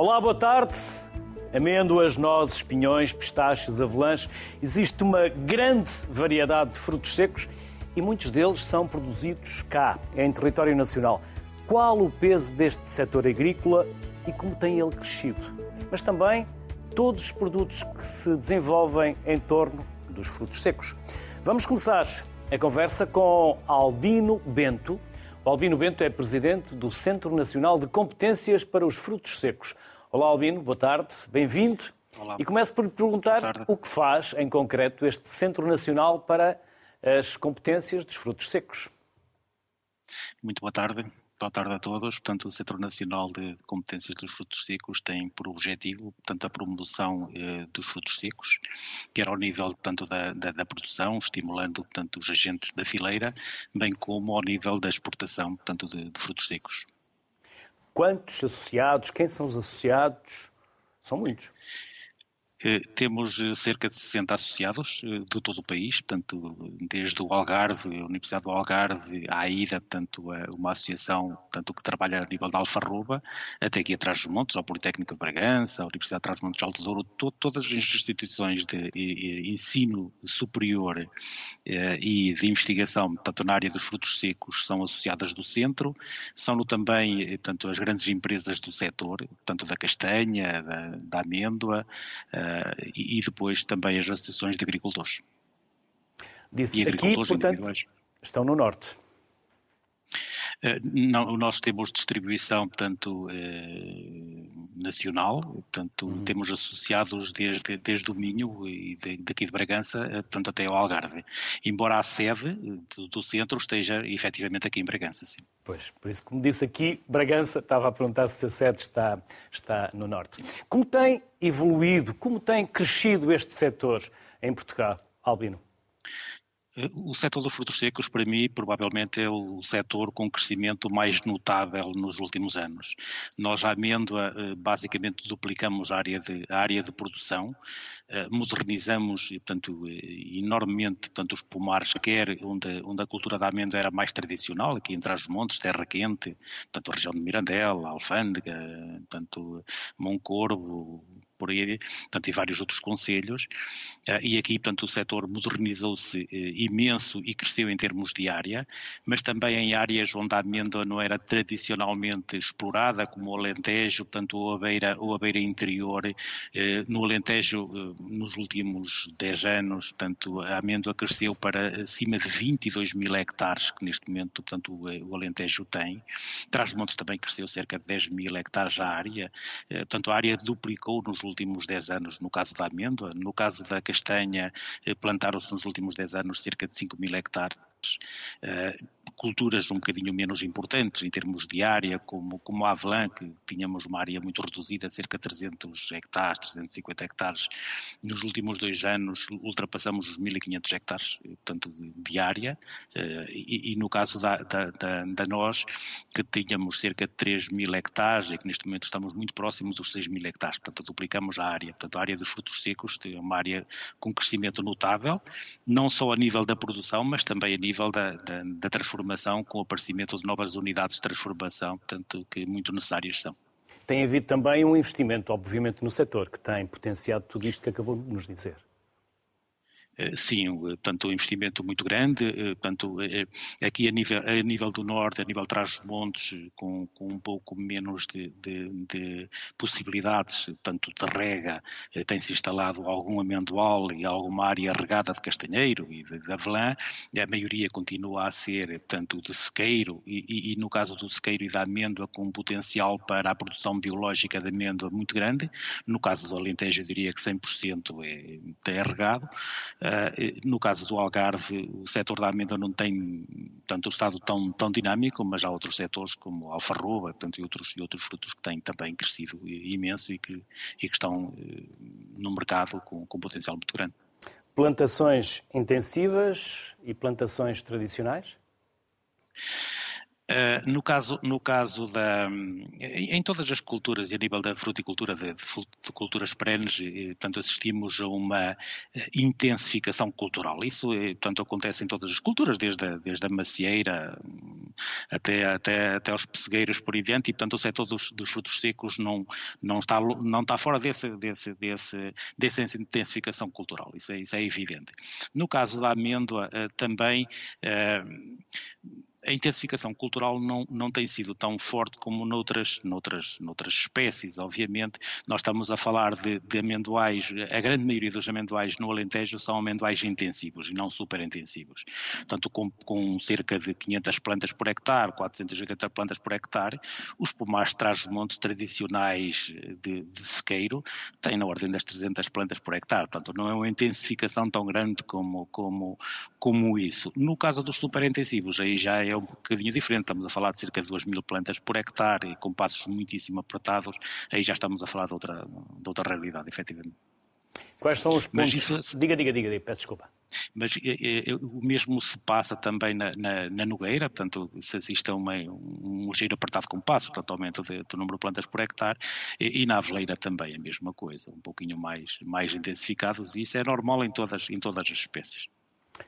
Olá, boa tarde. Amêndoas, nozes, pinhões, pistachos, avelãs. Existe uma grande variedade de frutos secos e muitos deles são produzidos cá, em território nacional. Qual o peso deste setor agrícola e como tem ele crescido? Mas também todos os produtos que se desenvolvem em torno dos frutos secos. Vamos começar a conversa com Albino Bento. O Albino Bento é presidente do Centro Nacional de Competências para os Frutos Secos. Olá, Albino, boa tarde, bem-vindo. E começo por lhe perguntar o que faz, em concreto, este Centro Nacional para as Competências dos Frutos Secos. Muito boa tarde. Boa tarde a todos. Portanto, o Centro Nacional de Competências dos Frutos Secos tem por objetivo, portanto, a promoção eh, dos frutos secos, quer ao nível, portanto, da, da, da, produção, estimulando, portanto, os agentes da fileira, bem como ao nível da exportação, portanto, de, de frutos secos. Quantos associados? Quem são os associados? São muitos. Temos eh, cerca de 60 associados eh, de todo o país, portanto, desde o Algarve, a Universidade do Algarve, a AIDA, portanto, uma associação portanto, que trabalha a nível da Alfarroba, até aqui atrás dos montes, ao Politécnico de Bragança, a Universidade de Trás-os-Montes de Alto Douro, to todas as instituições de, ensino superior eh, e de investigação, portanto, na área dos frutos secos, são associadas do centro, são também, tanto as grandes empresas do setor, tanto da castanha, da, da amêndoa, Uh, e, depois também as associações de agricultores. Disse e agricultores aqui, portanto, estão no norte. Uh, não, nós temos distribuição, portanto, eh, nacional, portanto, uhum. temos associados desde, desde o Minho e daqui de Bragança, portanto, até ao Algarve. Embora a sede do, do, centro esteja efetivamente aqui em Bragança, sim. Pois, por isso, como disse aqui, Bragança, estava a perguntar se a sede está, está no norte. Como tem evoluído, como tem crescido este setor em Portugal, Albino? O setor dos frutos secos, para mim, provavelmente é o setor com crescimento mais notável nos últimos anos. Nós, à amêndoa, eh, basicamente duplicamos a área de, a área de produção, eh, modernizamos, portanto, eh, enormemente portanto, os pomares, quer onde, onde a cultura da amêndoa era mais tradicional, aqui em Trás-os-Montes, Terra Quente, portanto, a região de Mirandela, Alfândega, portanto, Moncorvo, por aí, portanto, e vários outros conselhos, uh, e aqui, portanto, o setor modernizou-se uh, imenso e cresceu em termos de área, mas também em áreas onde a amêndoa não era tradicionalmente explorada, como o Alentejo, portanto, ou a beira, ou a beira interior, uh, no Alentejo, nos últimos 10 anos, portanto, a amêndoa cresceu para acima de 22 mil hectares, que neste momento, portanto, o Alentejo tem. Trás-Montes também cresceu cerca de 10 mil hectares a área, portanto, a área duplicou nos últimos 10 anos no caso da amêndoa, no caso da castanha eh, plantaram-se nos últimos 10 anos cerca de 5 mil hectares. Eh, culturas um bocadinho menos importantes em termos de área, como, como Avelã, que tínhamos uma área muito reduzida, cerca de 300 hectares, 350 hectares. Nos últimos dois anos ultrapassamos os 1.500 hectares, portanto, de área, eh, e, e no caso da, da, da, da, nós, que tínhamos cerca de 3 mil hectares e que neste momento estamos muito próximos dos 6 mil hectares, portanto, duplicamos a área. Portanto, a área dos frutos secos é uma área com crescimento notável, não só a nível da produção, mas também a nível da, da transformação transformação, com o aparecimento de novas unidades de transformação, portanto, que muito necessárias são. Tem havido também um investimento, obviamente, no setor, que tem potenciado tudo isto que acabou de nos dizer. Eh, sim, portanto, um investimento muito grande, eh, portanto, eh, aqui a nível, a nível do norte, a nível de Trás-os-Montes, com, com, um pouco menos de, de, de possibilidades, tanto de rega, tem-se instalado algum amendoal e alguma área regada de castanheiro e de, de avelã, a maioria continua a ser, portanto, de sequeiro e, e, e, no caso do sequeiro e da amêndoa, com um potencial para a produção biológica de amêndoa muito grande, no caso do Alentejo eu diria que 100% é, é regado, eh, no caso do Algarve, o setor da amêndoa não tem tanto o estado tão, tão dinâmico, mas há outros setores como a alfarroba portanto, e, outros, e outros frutos que têm também crescido imenso e que, e que estão eh, no mercado com, com potencial muito grande. Plantações intensivas e plantações tradicionais? Uh, no, caso, no caso da. Em todas as culturas, e a nível da fruticultura, de, de culturas perenes, portanto, assistimos a uma eh, intensificação cultural. Isso, portanto, acontece em todas as culturas, desde a, desde a macieira até, até, até aos pessegueiros por aí diante, e, portanto, o setor dos, dos frutos secos não, não, está, não está fora desse, desse, desse, dessa intensificação cultural. Isso é, isso é evidente. No caso da amêndoa, também. Uh, a intensificação cultural não, não tem sido tão forte como noutras, noutras, noutras espécies, obviamente. Nós estamos a falar de, de amendoais, a grande maioria dos amendoais no Alentejo são amendoais intensivos e não super intensivos. Portanto, com, com cerca de 500 plantas por hectare, 480 plantas por hectare, os pomares de trás-os-montes tradicionais de, de sequeiro têm na ordem das 300 plantas por hectare. Portanto, não é uma intensificação tão grande como, como, como isso. No caso dos super intensivos, aí já é um bocadinho diferente. Estamos a falar de cerca de 2 mil plantas por hectare e com passos muitíssimo apertados. Aí já estamos a falar de outra, de outra realidade, efetivamente. Quais são os pontos? Isso... Diga, diga, diga, diga, peço desculpa. Mas é, é, o mesmo se passa também na, na, na Nogueira, portanto, se assiste a uma, um giro apertado com passo, portanto, aumento de, do número de plantas por hectare, e, e, na Aveleira também a mesma coisa, um pouquinho mais, mais intensificados, e isso é normal em todas, em todas as espécies.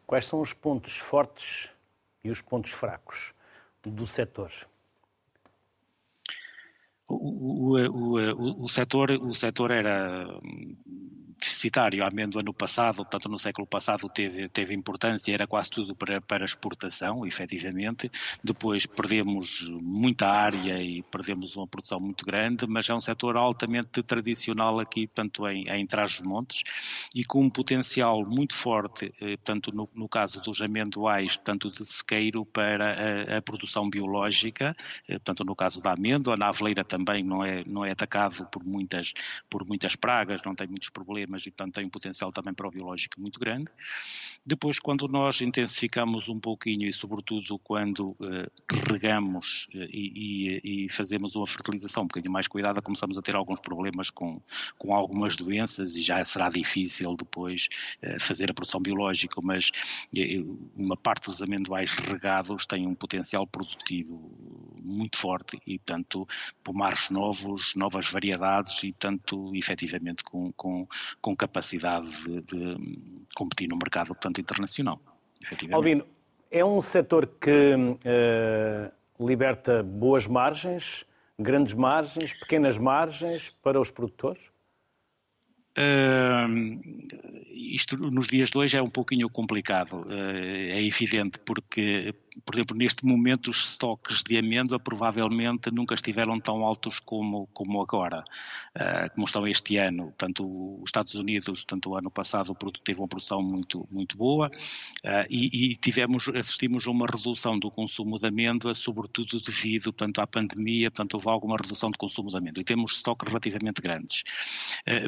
Quais são os pontos fortes e os pontos fracos do setor? O, o, o, o, setor, o setor era deficitário. A amêndoa no passado, portanto no século passado teve, teve importância, era quase tudo para, para exportação, efetivamente. Depois perdemos muita área e perdemos uma produção muito grande, mas é um setor altamente tradicional aqui, tanto em, em Trás-os-Montes, e com um potencial muito forte, eh, tanto no, no caso dos amendoais, tanto de sequeiro para a, a produção biológica, eh, tanto no caso da amêndoa, na aveleira também não é, não é atacado por muitas, por muitas pragas, não tem muitos problemas mas portanto tem um potencial também para o biológico muito grande. Depois, quando nós intensificamos um pouquinho e, sobretudo, quando eh, regamos eh, e, e, e, fazemos uma fertilização um bocadinho mais cuidada, começamos a ter alguns problemas com, com algumas doenças e já será difícil depois eh, fazer a produção biológica, mas eh, uma parte dos amendoais regados tem um potencial produtivo muito forte e, portanto, pomares novos, novas variedades e, tanto efetivamente, com, com, com capacidade de, de competir no mercado, portanto, internacional. Albino, é um setor que uh, liberta boas margens, grandes margens, pequenas margens para os produtores? Uh, isto nos dias de hoje é um pouquinho complicado, uh, é evidente, porque por exemplo, neste momento os estoques de amêndoa provavelmente nunca estiveram tão altos como, como agora, uh, como estão este ano. Tanto os Estados Unidos, tanto o ano passado, o produto teve uma produção muito, muito boa. Uh, e, e, tivemos, assistimos a uma redução do consumo de amêndoa, sobretudo devido tanto à pandemia, portanto houve alguma redução do consumo de amêndoa. E temos estoques relativamente grandes.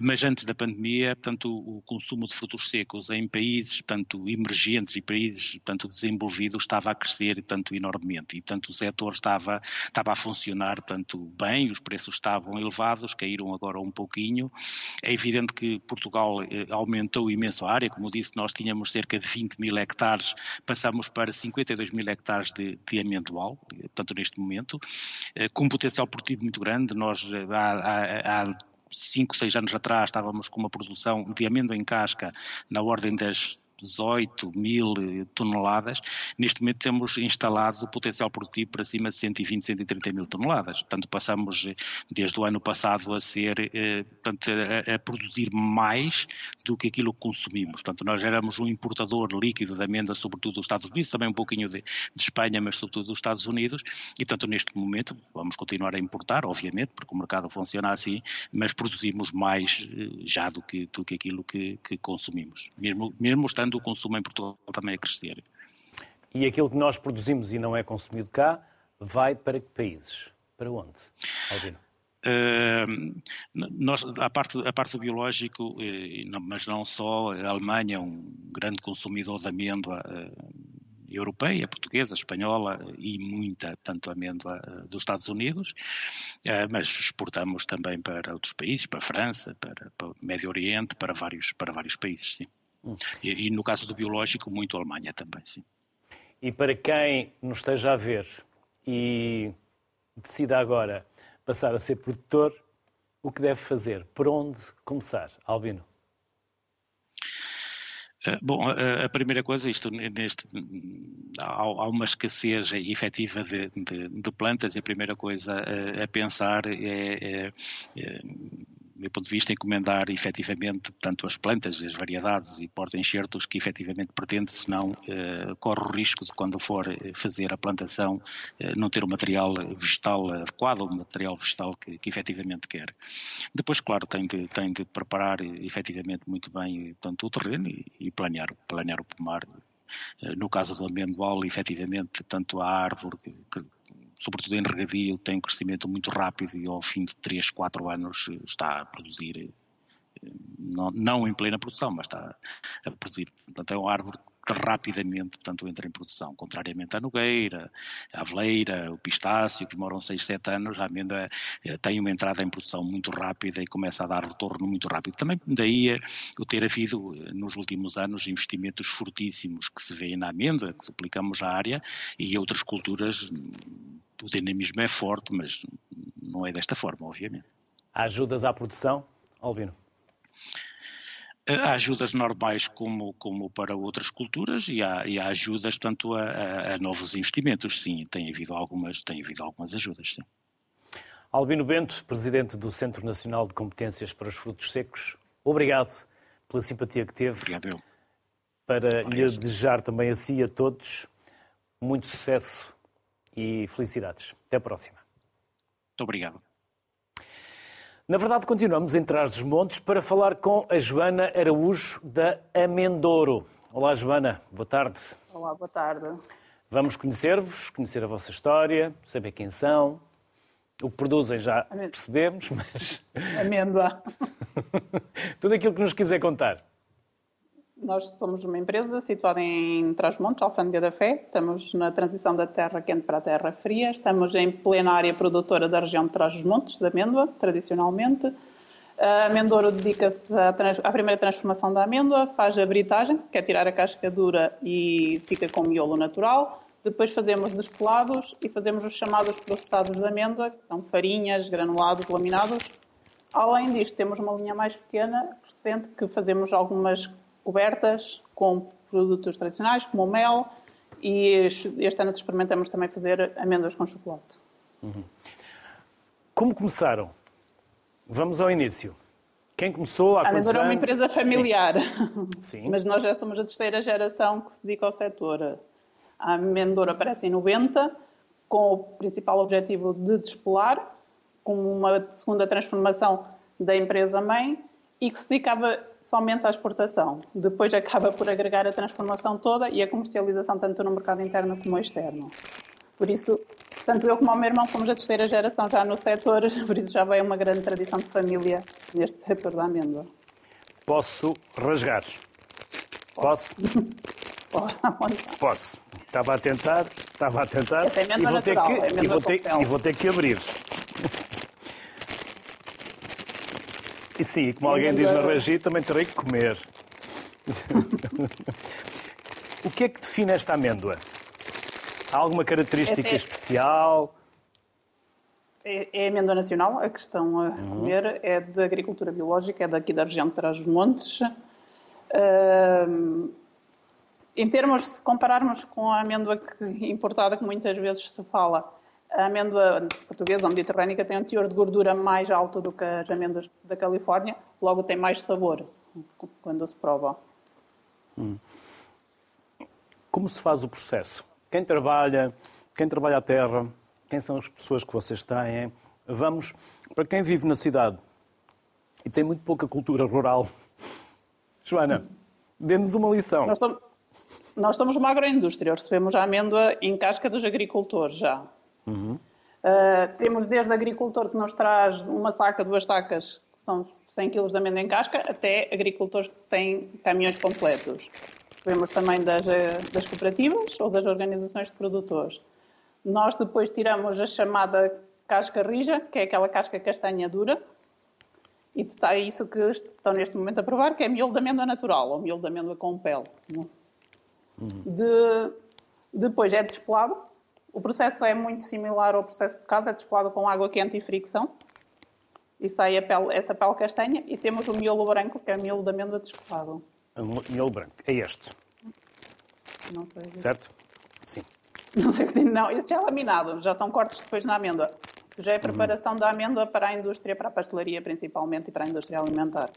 Mas antes da pandemia, portanto, o consumo de frutos secos em países tanto emergentes e países tanto desenvolvidos estava a crescer crescer tanto enormemente. E portanto o setor estava, estava a funcionar tanto bem, os preços estavam elevados, caíram agora um pouquinho. É evidente que Portugal eh, aumentou imenso a área, como disse, nós tínhamos cerca de 20 mil hectares, passamos para 52 mil hectares de, de amendoal, portanto neste momento, eh, com um potencial produtivo muito grande, nós eh, há, há, há cinco, seis anos atrás estávamos com uma produção de amêndoa em casca na ordem das 18 mil toneladas, neste momento temos instalado o potencial produtivo para cima de 120, 130 mil toneladas. Portanto, passamos eh, desde o ano passado a ser, eh, portanto, a, a, produzir mais do que aquilo que consumimos. Portanto, nós éramos um importador líquido de amêndoa, sobretudo dos Estados Unidos, também um pouquinho de, de Espanha, mas sobretudo dos Estados Unidos, e portanto, neste momento vamos continuar a importar, obviamente, porque o mercado funciona assim, mas produzimos mais eh, já do que, do que aquilo que, que consumimos, mesmo, mesmo estando o consumo em Portugal também a crescer. E aquilo que nós produzimos e não é consumido cá, vai para que países? Para onde, Albino? Uh, nós, a, parte, a parte do biológico, eh, mas não só, a Alemanha é um grande consumidor de amêndoa uh, europeia, portuguesa, espanhola e muita, tanto amêndoa uh, dos Estados Unidos, mas exportamos também para outros países, para a França, para, para o Médio Oriente, para vários, para vários países, sim. E, e, no caso do biológico, muito Alemanha também, sim. E para quem nos esteja a ver e decida agora passar a ser produtor, o que deve fazer? Por onde começar, Albino? Eh, bom, a, primeira coisa, isto neste, há, uma escassez efetiva de, de, de, plantas e a primeira coisa a, a pensar é, é, é meu ponto de vista, encomendar efetivamente tanto as plantas, as variedades e porta-enxertos que efetivamente pretende, senão eh, corre o risco de quando for eh, fazer a plantação eh, não ter o material vegetal adequado, o material vegetal que, que efetivamente quer. Depois, claro, tem de, tem de preparar efetivamente muito bem tanto o terreno e, e planear, planear o pomar. No caso do amendoal, efetivamente, tanto a árvore que sobretudo em regadio, tem um crescimento muito rápido e ao fim de 3, 4 anos está a produzir, eh, não, não em plena produção, mas está a produzir. Portanto, é uma árvore rapidamente portanto, entra em produção, contrariamente à nogueira, à aveleira, o pistácio, que demoram 6, 7 anos, a amêndoa eh, tem uma entrada em produção muito rápida e começa a dar retorno muito rápido. Também daí é o ter havido, eh, nos últimos anos, investimentos fortíssimos que se vêem na amêndoa, que duplicamos a área, e outras culturas o dinamismo é forte, mas não é desta forma, obviamente. Ajudas à produção, Albino? Há ajudas normais como, como para outras culturas e há, e há ajudas tanto a, a, a, novos investimentos, sim, tem havido algumas, tem havido algumas ajudas, sim. Albino Bento, Presidente do Centro Nacional de Competências para os Frutos Secos, obrigado pela simpatia que teve. Obrigado eu. Para lhe desejar também a si e a todos muito sucesso e felicidades. Até a próxima. Muito obrigado. Na verdade, continuamos em Trás dos Montes para falar com a Joana Araújo da Amendouro. Olá, Joana. Boa tarde. Olá, boa tarde. Vamos conhecer-vos, conhecer a vossa história, saber quem são. O que produzem já percebemos, mas. Amêndoa. Tudo aquilo que nos quiser contar. Nós somos uma empresa situada em Trás-Montes, Alfândega da Fé. Estamos na transição da terra quente para a terra fria. Estamos em plena área produtora da região de Trás-os-Montes, da amêndoa, tradicionalmente. A amendouro dedica-se à, primeira transformação da amêndoa, faz a britagem, que é tirar a casca dura e fica com miolo natural. Depois fazemos despelados e fazemos os chamados processados de amêndoa, que são farinhas, granulados, laminados. Além disto, temos uma linha mais pequena, recente, que fazemos algumas cobertas com produtos tradicionais, como o mel, e este ano experimentamos também fazer amêndoas com chocolate. Uhum. Como começaram? Vamos ao início. Quem começou há A Amendoura é uma empresa familiar, Sim. Sim. mas nós já somos a terceira geração que se dedica ao setor. A Amendoura aparece em 90, com o principal objetivo de despolar, como uma segunda transformação da empresa-mãe, e que se dedicava somente à exportação. Depois acaba por agregar a transformação toda e a comercialização tanto no mercado interno como externo. Por isso, tanto eu como o meu irmão somos a terceira geração já no setor, por isso já vem uma grande tradição de família neste setor da amêndoa. Posso rasgar? Posso? Posso. Estava a tentar, estava a tentar. É e vou, ter que, é e, vou ter, e vou ter que abrir. E sim, como alguém diz na Regi, também terei que comer. o que é que define esta amêndoa? Há alguma característica é... especial? É, é amêndoa nacional, a questão a uhum. comer é de agricultura biológica, é daqui da região de Trás-os-Montes. Uh, em termos, se compararmos com a amêndoa importada, que muitas vezes se fala, a amêndoa portuguesa ou mediterrânica tem um teor de gordura mais alto do que as amêndoas da Califórnia, logo tem mais sabor quando se prova. Hum. Como se faz o processo? Quem trabalha, quem trabalha a terra, quem são as pessoas que vocês têm? Vamos, para quem vive na cidade e tem muito pouca cultura rural, Joana, dê-nos uma lição. Nós somos, nós somos uma agroindústria, recebemos a amêndoa em casca dos agricultores já. Uhum. Uh, temos desde agricultor que nos traz uma saca, duas sacas, que são 100 kg de amêndoa em casca, até agricultores que têm caminhões completos. Vemos também das, eh, das cooperativas ou das organizações de produtores. Nós depois tiramos a chamada casca rija, que é aquela casca castanha dura, e está isso que estão neste momento a provar, que é miolo de amêndoa natural, ou miolo de amêndoa com pele. Uhum. De, depois é despelado, O processo é muito similar ao processo de casa, é despolado com água quente e fricção. E sai pele, essa pele castanha. E temos o miolo branco, que é o miolo de amêndoa despolado. O miolo branco, é este. Não sei. Certo? Sim. Não sei o que tem. Não, esse já é laminado, já são cortes depois na amêndoa. Isso já é preparação uhum. da amêndoa para a indústria, para a pastelaria principalmente e para a indústria alimentar.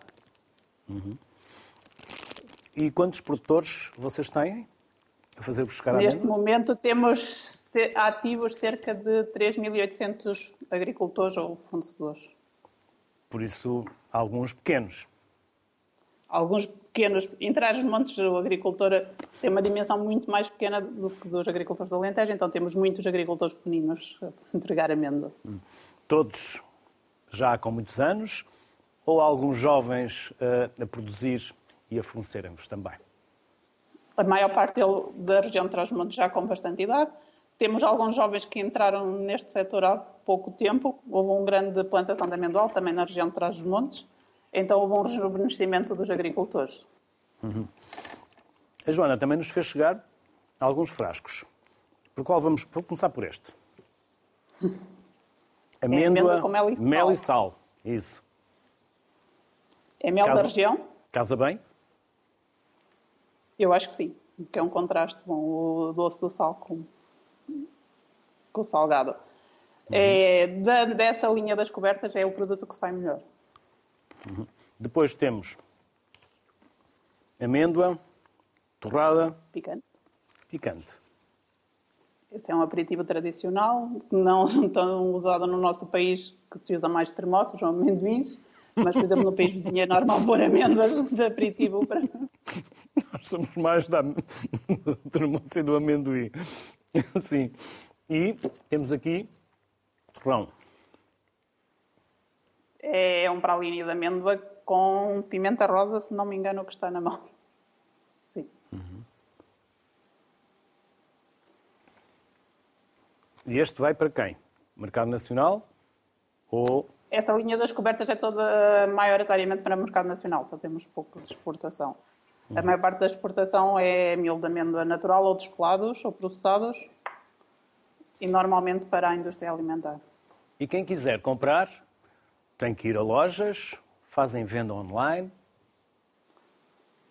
Uhum. E quantos produtores vocês têm a fazer buscar Neste momento temos ativos cerca de 3.800 agricultores ou fornecedores. Por isso, alguns pequenos. Alguns pequenos. Entrar os montes, o agricultor tem uma dimensão muito mais pequena do que dos agricultores do Alentejo, então temos muitos agricultores pequeninos a entregar amêndoa. Hum. Todos já com muitos anos ou alguns jovens uh, a produzir e a fornecerem-vos também? A maior parte dele, da região de Trás-Montes já com bastante idade. Temos alguns jovens que entraram neste setor há pouco tempo. Houve uma grande plantação de amendoal também na região de Trás-os-Montes. Então houve um rejuvenescimento dos agricultores. Uhum. A Joana também nos fez chegar alguns frascos. Por qual vamos? Vou começar por este. Amêndoa, é mel e sal. Mel e sal. Isso. É mel casa, da região? Casa bem? Eu acho que sim, que é um contraste bom, o doce do sal com, com o salgado. Uhum. É, da, dessa linha das cobertas é o produto que sai melhor. Uhum. Depois temos amêndoa, torrada. Picante. Picante. Esse é um aperitivo tradicional, não tão usado no nosso país, que se usa mais termossos ou amendoins. Mas, por exemplo, no país vizinho é normal pôr amêndoas de aperitivo para. Nós somos mais da termoça do amendoim. Sim. E temos aqui torrão. É um praline de amêndoa com pimenta rosa, se não me engano, o que está na mão. Sim. Uhum. E este vai para quem? Mercado Nacional ou essa linha das cobertas é toda maioritariamente para o mercado nacional, fazemos pouco de exportação. A maior parte da exportação é miolo de amêndoa natural ou despelados ou processados e normalmente para a indústria alimentar. E quem quiser comprar tem que ir a lojas, fazem venda online?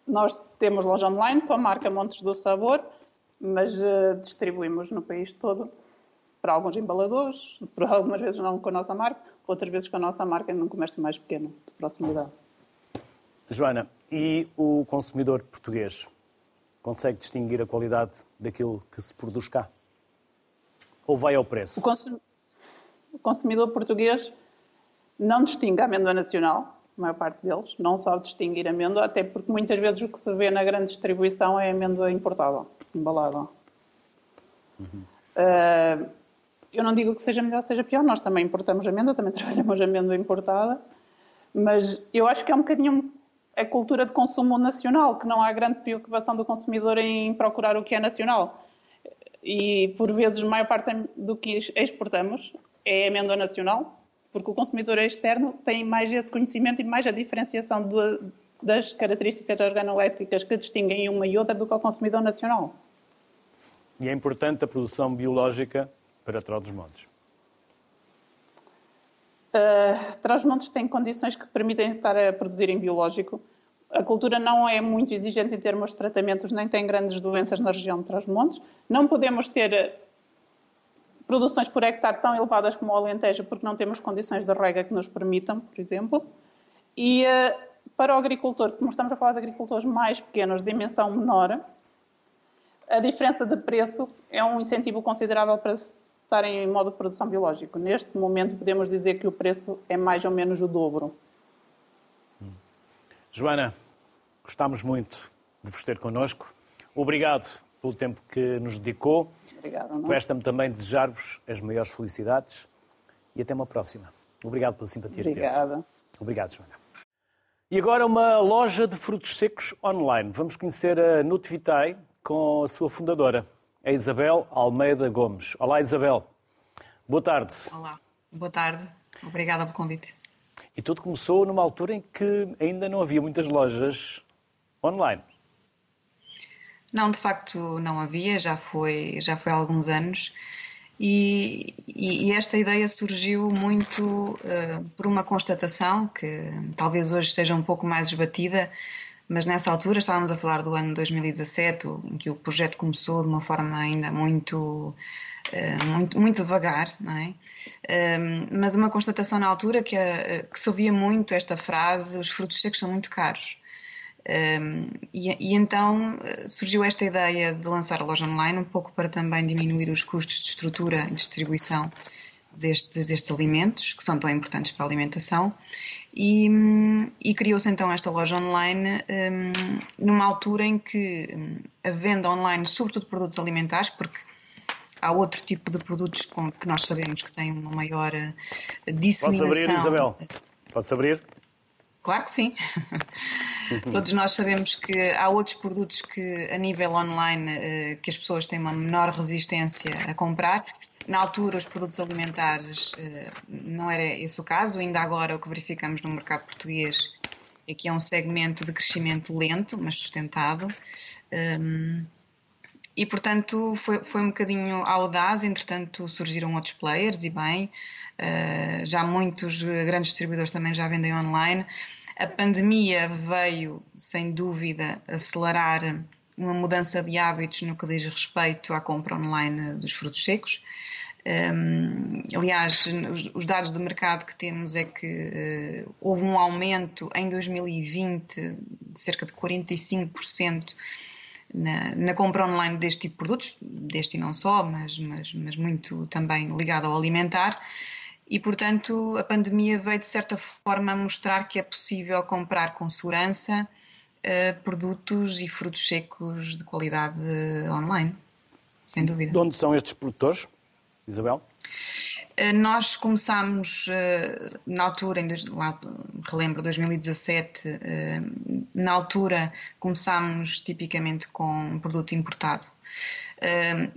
Nós temos loja online com a marca Montes do Sabor, mas uh, distribuímos no país todo para alguns embaladores, por algumas vezes não com a nossa marca, outras vezes com a nossa marca num comércio mais pequeno, de proximidade. Joana, e o consumidor português consegue distinguir a qualidade daquilo que se produz cá? Ou vai ao preço? O, consum... o consumidor português não distingue a amêndoa nacional, a maior parte deles, não sabe distinguir a amêndoa, até porque muitas vezes o que se vê na grande distribuição é amêndoa importada, embalada. Uhum. Uh, eu não digo que seja melhor, seja pior, nós também importamos amêndoa, também trabalhamos amêndoa importada, mas eu acho que é um bocadinho a cultura de consumo nacional, que não há grande preocupação do consumidor em procurar o que é nacional. E, por vezes, a maior parte do que exportamos é amêndoa nacional, porque o consumidor externo tem mais esse conhecimento e mais a diferenciação de, das características organolétricas que distinguem uma e outra do que o consumidor nacional. E é importante a produção biológica para Trás-os-Montes? Uh, Trás-os-Montes tem condições que permitem estar a produzir em biológico. A cultura não é muito exigente em termos de tratamentos, nem tem grandes doenças na região de Trás-os-Montes. Não podemos ter eh, produções por hectare tão elevadas como o Alentejo, porque não temos condições de rega que nos permitam, por exemplo. E uh, para o agricultor, como estamos a falar de agricultores mais pequenos, de dimensão menor, a diferença de preço é um incentivo considerável para estarem em modo de produção biológico. Neste momento, podemos dizer que o preço é mais ou menos o dobro. Joana, gostámos muito de vos ter connosco. Obrigado pelo tempo que nos dedicou. Obrigada. Resta-me também desejar-vos as maiores felicidades e até uma próxima. Obrigado pela simpatia Obrigada. que Obrigado, Joana. E agora uma loja de frutos secos online. Vamos conhecer a Nutivitae com a sua fundadora, a Isabel Almeida Gomes. Olá, Isabel. Boa tarde. Olá, boa tarde. Obrigada pelo convite. E tudo começou numa altura em que ainda não havia muitas lojas online. Não, de facto não havia, já foi, já foi há alguns anos. E, e, esta ideia surgiu muito uh, por uma constatação que talvez hoje esteja um pouco mais esbatida, mas nessa altura estávamos a falar do ano 2017, em que o projeto começou de uma forma ainda muito Uh, muito, muito devagar, não é? Uh, mas uma constatação na altura que, era, que se ouvia muito esta frase: os frutos secos são muito caros. Um, e, e, então eh, surgiu esta ideia de lançar a loja online, um pouco para também diminuir os custos de estrutura e distribuição destes, destes alimentos, que são tão importantes para a alimentação. E, e criou-se então esta loja online um, numa altura em que hum, a venda online, sobretudo produtos alimentares, porque há outro tipo de produtos com, que nós sabemos que têm uma maior disseminação. Podes abrir, Isabel? Podes abrir? Claro que sim. Todos nós sabemos que há outros produtos que, a nível online, eh, que as pessoas têm uma menor resistência a comprar. Na altura, os produtos alimentares eh, não era esse o caso. Ainda agora, o que verificamos no mercado português é que é um segmento de crescimento lento, mas sustentado. Ehm, e, portanto, foi, foi um bocadinho audaz. Entretanto, surgiram outros players, e bem. Uh, já muitos grandes distribuidores também já vendem online. A pandemia veio, sem dúvida, acelerar uma mudança de hábitos no que diz respeito à compra online dos frutos secos. Um, aliás, os, os, dados de mercado que temos é que uh, houve um aumento em 2020 de cerca de 45% na, na, compra online deste tipo de produtos, deste e não só, mas, mas, mas muito também ligado ao alimentar e, portanto, a pandemia veio de certa forma mostrar que é possível comprar com segurança uh, produtos e frutos secos de qualidade online, sem dúvida. De onde são estes produtores, Isabel? Uh, nós começámos uh, na altura, em, lá, relembro 2017, na altura começámos tipicamente com um produto importado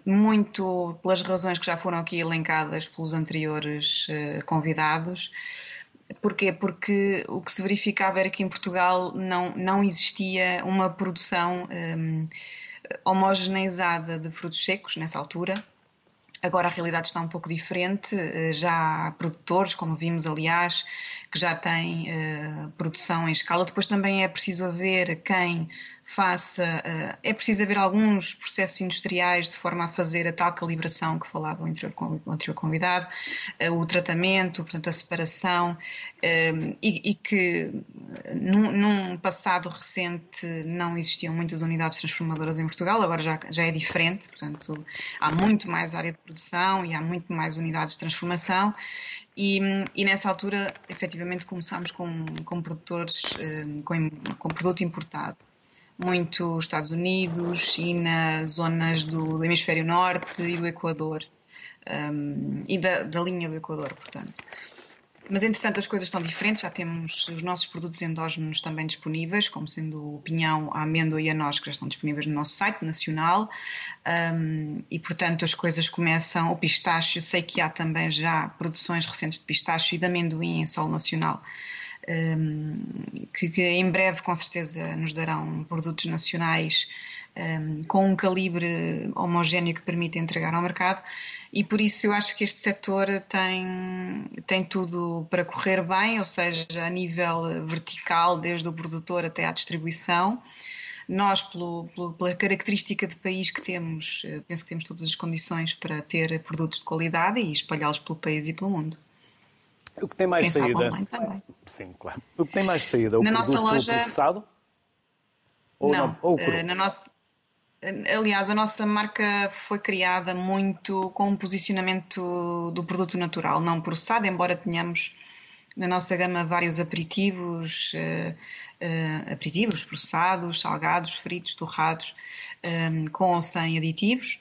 muito pelas razões que já foram aqui elencadas pelos anteriores eh, convidados. Porquê? Porque o que se verificava era que em Portugal não, não existia uma produção um, homogeneizada de frutos secos nessa altura. Agora a realidade está um pouco diferente. Eh, já há produtores, como vimos, aliás, que já têm uh, produção em escala. Depois também é preciso haver quem faça. Uh, é preciso haver alguns processos industriais de forma a fazer a tal calibração que falava o anterior, o anterior convidado, uh, o tratamento, portanto, a separação, uh, e, e, que num, num, passado recente não existiam muitas unidades transformadoras em Portugal, agora já, já é diferente, portanto, há muito mais área de produção e há muito mais unidades de transformação. E, e, nessa altura, efetivamente, começámos com, com produtores com, com produto importado muito Estados Unidos, China, zonas do, do hemisfério norte e do Equador. Um, e da, da, linha do Equador, portanto. Mas, entretanto, as coisas estão diferentes, já temos os nossos produtos endógenos também disponíveis, como sendo o pinhão, a amêndoa e a noz, que já estão disponíveis no nosso site nacional, um, e, portanto, as coisas começam, o pistácio, sei que há também já produções recentes de pistácio e de amendoim em solo nacional, que, que, em breve com certeza nos darão produtos nacionais um, com um calibre homogéneo que permite entregar ao mercado e por isso eu acho que este setor tem, tem tudo para correr bem, ou seja, a nível vertical, desde o produtor até à distribuição. Nós, pelo, pela característica de país que temos, eh, penso que temos todas as condições para ter produtos de qualidade e espalhá-los pelo país e pelo mundo. O que tem mais Quem saída? Online também. Sim, claro. O que tem mais saída? O na nossa loja... processado? Ou não, não? Ou uh, na nossa... Aliás, a nossa marca foi criada muito com o posicionamento do produto natural, não processado, embora tenhamos na nossa gama vários aperitivos, uh, uh, aperitivos processados, salgados, fritos, torrados, um, com ou sem aditivos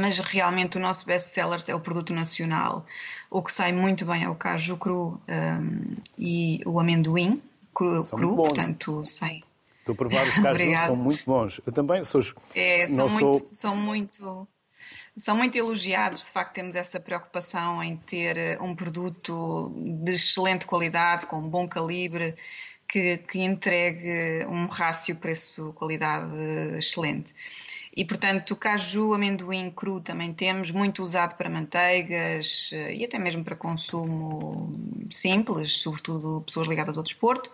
mas realmente o nosso best-seller é o produto nacional. O que sai muito bem é o caju cru um, e o amendoim cru, cru portanto, sem. Estou a provar os cajus, são muito bons. Eu também sou. É, são, muito, sou... são muito. São muito elogiados, de facto, temos essa preocupação em ter eh, um produto de excelente qualidade, com bom calibre, que, que entregue um rácio preço-qualidade excelente. E, portanto, caju, amendoim cru também temos, muito usado para manteigas eh, e até mesmo para consumo simples, sobretudo pessoas ligadas ao desporto.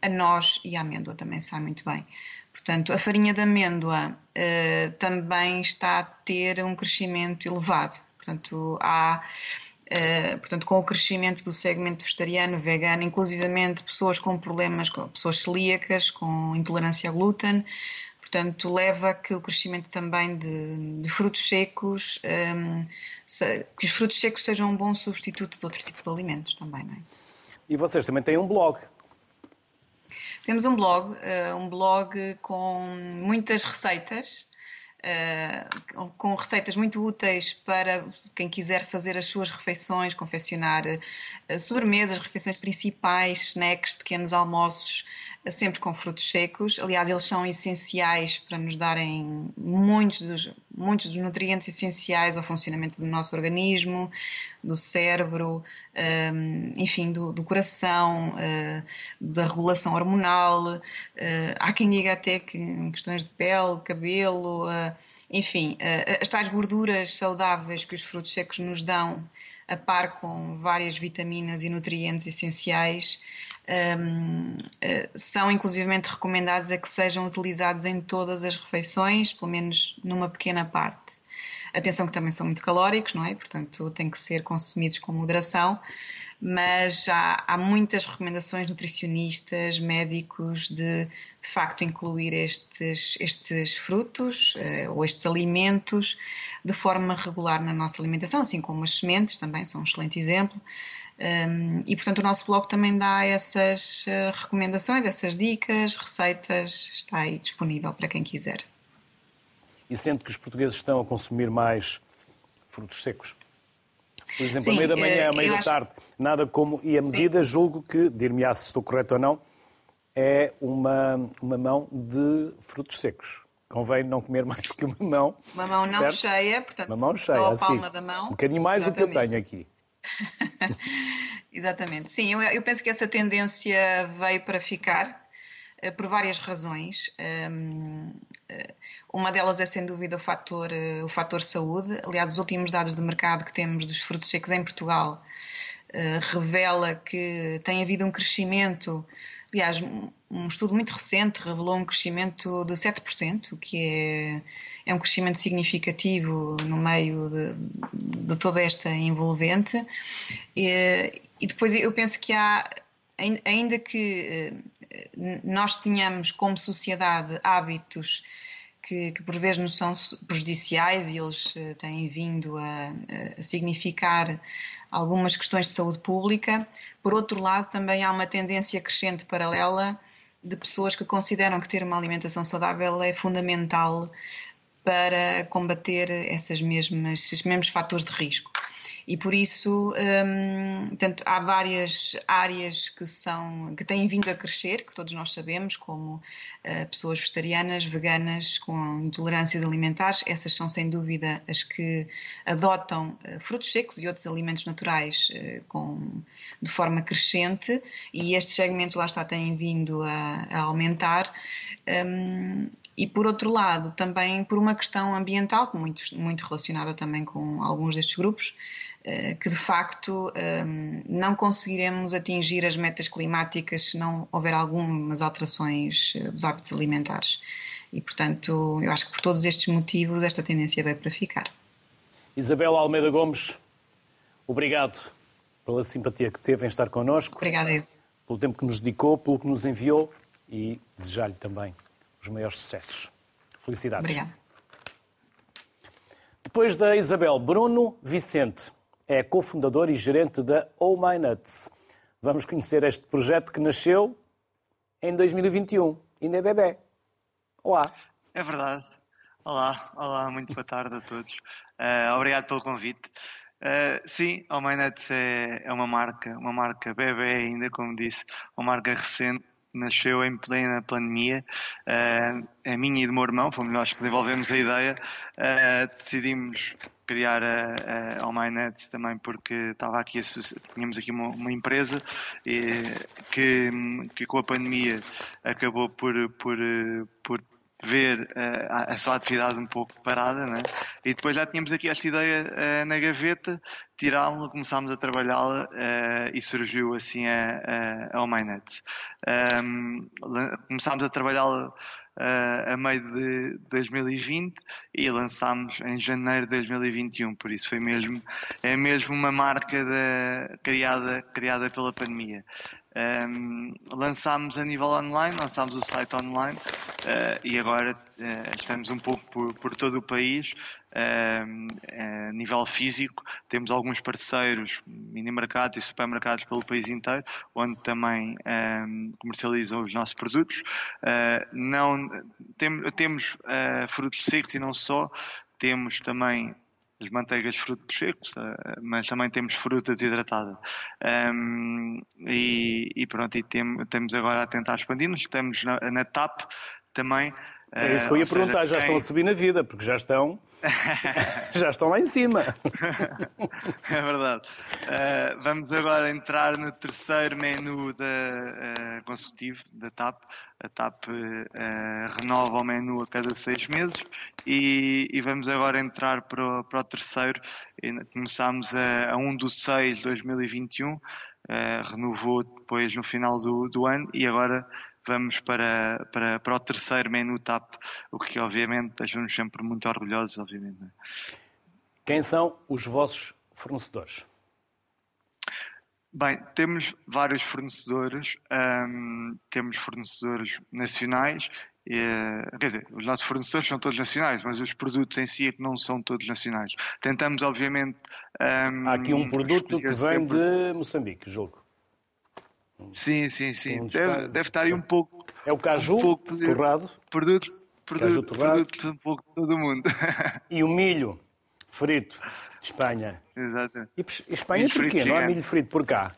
A noz e a amêndoa também sai muito bem. Portanto, a farinha de amêndoa uh, também está a ter um crescimento elevado. Portanto, há Uh, portanto, com o crescimento do segmento vegetariano, vegano, inclusivamente pessoas com problemas, pessoas celíacas, com intolerância ao glúten, portanto, leva a que o crescimento também de, de frutos secos, um, se, que os frutos secos sejam um bom substituto de outro tipo de alimentos também, é? E vocês também têm um blog. Temos um blog, uh, um blog com muitas receitas, uh, com receitas muito úteis para quem quiser fazer as suas refeições, confeccionar uh, sobremesas, refeições principais, snacks, pequenos almoços, sempre com frutos secos. Aliás, eles são essenciais para nos darem muitos dos, muitos dos nutrientes essenciais ao funcionamento do nosso organismo, do cérebro, um, enfim, do, do coração, uh, da regulação hormonal. Uh, há quem diga até que em questões de pele, cabelo, enfim, as tais gorduras saudáveis que os frutos secos nos dão, a par com várias vitaminas e nutrientes essenciais, um, são inclusivamente recomendados a que sejam utilizados em todas as refeições, pelo menos numa pequena parte. Atenção que também são muito calóricos, não é? Portanto, têm que ser consumidos com moderação, mas há, há muitas recomendações nutricionistas, médicos, de de facto incluir estes, estes frutos uh, ou estes alimentos de forma regular na nossa alimentação, assim como as sementes também são um excelente exemplo. Um, e portanto o nosso blog também dá essas uh, recomendações, essas dicas, receitas, está aí disponível para quem quiser e sente que os portugueses estão a consumir mais frutos secos? Por exemplo, Sim, a meio da manhã, a eh, meio da acho... tarde, nada como. E a medida, Sim. julgo que, dir-me-á se estou correto ou não, é uma, uma mão de frutos secos. Convém não comer mais do que uma mão. Uma mão não certo? cheia, portanto, uma mão cheia, só a palma assim, da mão. Um bocadinho mais Exatamente. do que eu tenho aqui. Exatamente. Sim, eu, eu penso que essa tendência veio para ficar eh, por várias razões. Um, eh, uma delas é sem dúvida o fator, eh, o fator saúde. Aliás, os últimos dados de mercado que temos dos frutos secos em Portugal uh, revela que tem havido um crescimento. Aliás, um estudo muito recente revelou um crescimento de 7%, o que é, é um crescimento significativo no meio de, de toda esta envolvente. E, e, depois eu penso que há, ainda que nós tenhamos como sociedade hábitos que, que, por vezes nos são prejudiciais e eles eh, têm vindo a, a, significar algumas questões de saúde pública. Por outro lado, também há uma tendência crescente paralela de pessoas que consideram que ter uma alimentação saudável é fundamental para combater essas mesmas, esses mesmos fatores de risco e por isso um, tanto, há várias áreas que são que têm vindo a crescer, que todos nós sabemos, como uh, pessoas vegetarianas, veganas, com intolerâncias alimentares, essas são sem dúvida as que adotam uh, frutos secos e outros alimentos naturais uh, com, de forma crescente e estes segmentos lá está têm vindo a, a aumentar. Um, e por outro lado, também por uma questão ambiental, muito, muito relacionada também com alguns destes grupos, que de facto ehm, não conseguiremos atingir as metas climáticas se não houver algumas alterações eh, dos hábitos alimentares. E, portanto, eu acho que por todos estes motivos esta tendência veio para ficar. Isabel Almeida Gomes, obrigado pela simpatia que teve em estar connosco. Obrigada eu. Pelo tempo que nos dedicou, pelo que nos enviou e desejar-lhe também os maiores sucessos. Felicidades. Obrigada. Depois da Isabel, Bruno Vicente é cofundador e gerente da Oh My Nuts. Vamos conhecer este projeto que nasceu em 2021. Ainda é bebê. Olá. É verdade. Olá, olá, muito boa tarde a todos. Uh, obrigado pelo convite. Uh, sim, Oh My Nuts é, é uma marca, uma marca bebê ainda, como disse, uma marca recente nasceu em plena pandemia. Uh, a minha e do meu irmão, fomos nós que desenvolvemos a ideia. Uh, decidimos criar a, a também porque estava aqui, tínhamos aqui uma, uma empresa e, que, que com a pandemia acabou por, por, por ver a sua atividade um pouco parada, né? e depois já tínhamos aqui esta ideia na gaveta, tirámos-la, começámos a trabalhá-la e surgiu assim a, a, a Ominet. Um, começámos a trabalhá-la uh, a meio de 2020 e lançámos em janeiro de 2021, por isso foi mesmo, é mesmo uma marca criada, criada pela pandemia. Um, lançámos a nível online, lançámos o site online uh, e agora uh, estamos um pouco por, por todo o país a nível físico. Temos alguns parceiros, mini-mercados e supermercados pelo país inteiro, onde também comercializam os nossos produtos. Uh, não, tem, temos frutos secos e não só, temos também as manteigas frutos secos, uh, mas também temos fruta desidratada. Um, e, e, pronto, e tem, temos agora a tentar expandir-nos, estamos na, na TAP também. É isso que eu ia perguntar, seja, já estão a subir na vida, porque já estão Já estão lá em cima. é verdade. Uh, vamos agora entrar no terceiro menu da, uh, consecutivo da TAP. A TAP uh, renova o menu a cada seis meses e, e vamos agora entrar para o, para o terceiro. Começámos a, a 1 de 6 de 2021, renovou depois no final do, do ano e agora vamos para, para, para o terceiro menu TAP, o que obviamente deixa-nos sempre muito orgulhosos, obviamente. É? Quem são os vossos fornecedores? Bem, temos vários fornecedores, um, temos fornecedores nacionais, e, quer dizer, os nossos fornecedores são todos nacionais, mas os produtos em si é não são todos nacionais. Tentamos, obviamente. Um, Há aqui um produto que vem sempre... de Moçambique, jogo. Sim, sim, sim. Deve, deve estar aí um pouco. É o caju um pouco de torrado. Produto, produto, produto um pouco de todo mundo. E o milho frito de Espanha. Exato. E Espanha milho porquê? Não há milho frito por cá?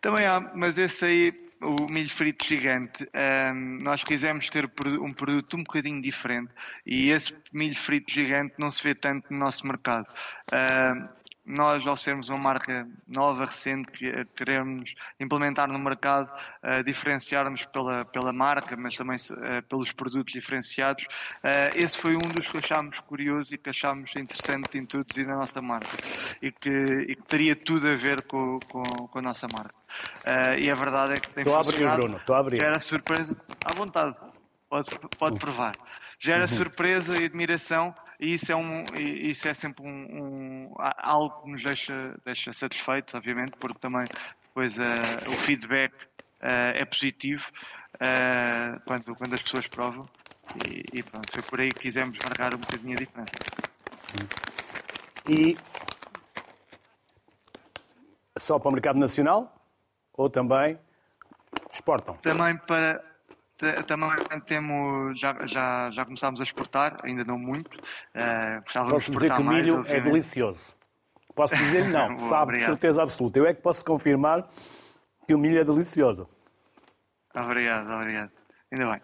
Também há, mas esse aí, o milho frito gigante, um, nós quisemos ter um produto um bocadinho diferente e esse milho frito gigante não se vê tanto no nosso mercado. Um, nós, ao sermos uma marca nova, recente, que queremos implementar no mercado, uh, diferenciar-nos pela, pela marca, mas também uh, pelos produtos diferenciados, uh, esse foi um dos que achámos curioso e que achámos interessante introduzir na nossa marca e que, e que teria tudo a ver com, com, com a nossa marca. e a verdade é que tem Estou. A abrir, Bruno. Estou a abrir. Gera surpresa. À vontade. Pode, pode provar. Gera uhum. surpresa e admiração e isso é, um, isso é sempre um, um algo que nos deixa, deixa satisfeitos, obviamente, porque também depois uh, o feedback uh, é positivo uh, quando, quando as pessoas provam e, e, pronto, foi por aí que quisemos marcar um bocadinho a diferença. E só para o mercado nacional ou também exportam? Também para também temos, já, já, já começámos a exportar, ainda não muito. Uh, posso dizer que o milho mais, é delicioso. Posso dizer não, sabe de certeza absoluta. Eu é que posso confirmar que o milho é delicioso. Obrigado, obrigado. Ainda bem.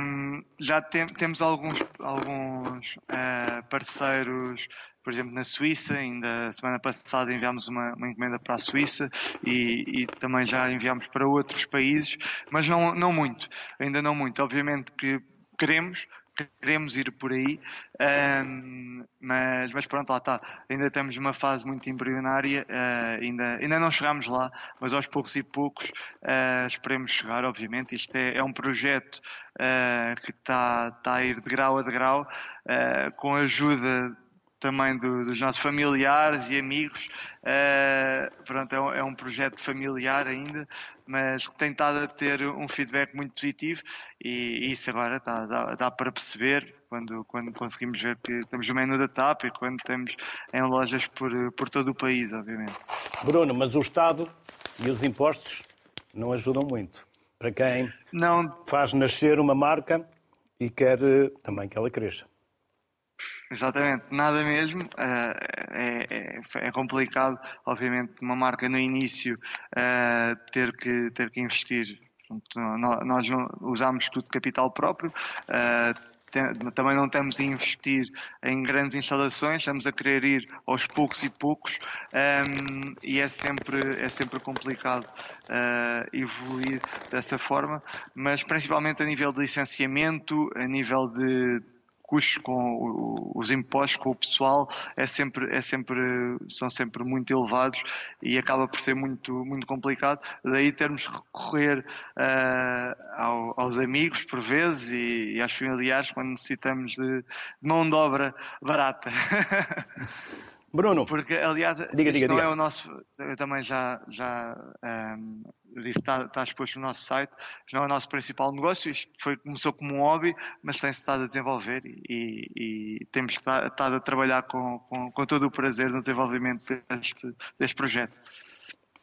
Um, já tem, temos alguns, alguns uh, parceiros, por exemplo, na Suíça. Ainda semana passada enviámos uma, uma encomenda para a Suíça e, e, também já enviámos para outros países, mas não, não muito. Ainda não muito. Obviamente que queremos, queremos ir por aí, um, mas, mas pronto, lá está. Ainda estamos numa fase muito embrionária, uh, ainda, ainda não chegámos lá, mas aos poucos e poucos uh, esperemos chegar, obviamente. Isto é, é um projeto uh, que está, está a ir de grau a degrau, com a ajuda também do, dos nossos familiares e amigos. Uh, pronto, é um, é um, projeto familiar ainda, mas tem estado a ter um feedback muito positivo e, e isso agora dá, dá, dá, para perceber quando, quando conseguimos ver que estamos no menu da TAP e quando estamos em lojas por, por todo o país, obviamente. Bruno, mas o Estado e os impostos não ajudam muito. Para quem não... faz nascer uma marca e quer eh, também que ela cresça. Exatamente, nada mesmo. Uh, é, é, é, complicado, obviamente, uma marca no início uh, ter, que, ter que investir. Nós não usamos tudo capital próprio, uh, também não estamos a investir em grandes instalações, estamos a querer ir aos poucos e poucos um, e é sempre, é sempre complicado uh, evoluir dessa forma, mas principalmente a nível de licenciamento, a nível de custos com os impostos com o pessoal é sempre, é sempre, são sempre muito elevados e acaba por ser muito, muito complicado. Daí termos que recorrer uh, ao, aos amigos, por vezes, e, e aos familiares quando necessitamos de mão de obra barata. Bruno. Porque, aliás, diga, diga, não diga. é o nosso. Eu também já, já um, disse, está, está exposto no nosso site. Não é o nosso principal negócio. Isto foi, começou como um hobby, mas tem-se estado a desenvolver e, e temos estado a trabalhar com, com, com, todo o prazer no desenvolvimento deste, deste projeto.